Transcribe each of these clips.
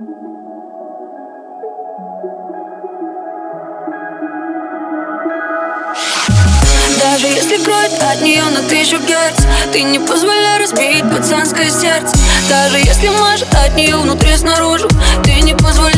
Даже если кровь от нее на тысячу герц. Ты не позволяй разбить пацанское сердце. Даже если может от нее внутри снаружи Ты не позволяй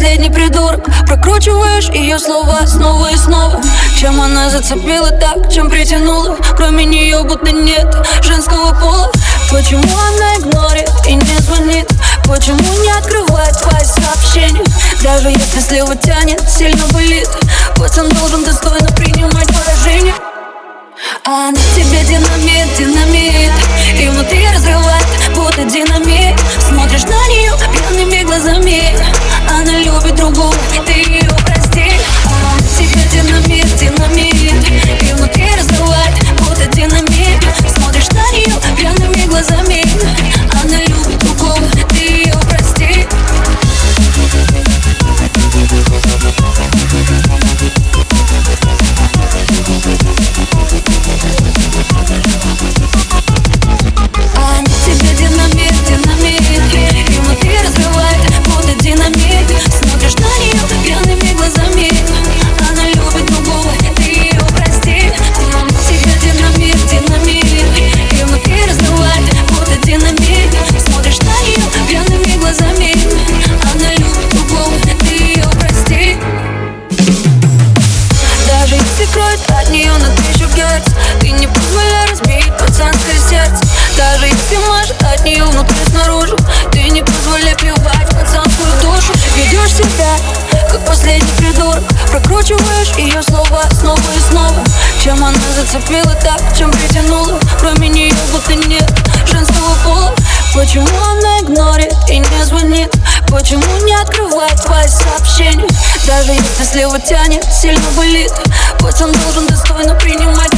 последний придурок. Прокручиваешь ее слова снова и снова. Чем она зацепила так, чем притянула? Кроме нее будто нет женского пола. Почему она игнорит и не звонит? Почему не открывает твои сообщения Даже если слева тянет, сильно болит. Пацан должен достойно принимать поражение. А она тебе динамит, динамит. И внутри разрывает, будто динамит Прокручиваешь ее слова снова и снова. Чем она зацепила так, чем притянула? Кроме нее будто нет женского пола. Почему она игнорит и не звонит? Почему не открывает твои сообщения? Даже если слева тянет, сильно болит. Пусть он должен достойно принимать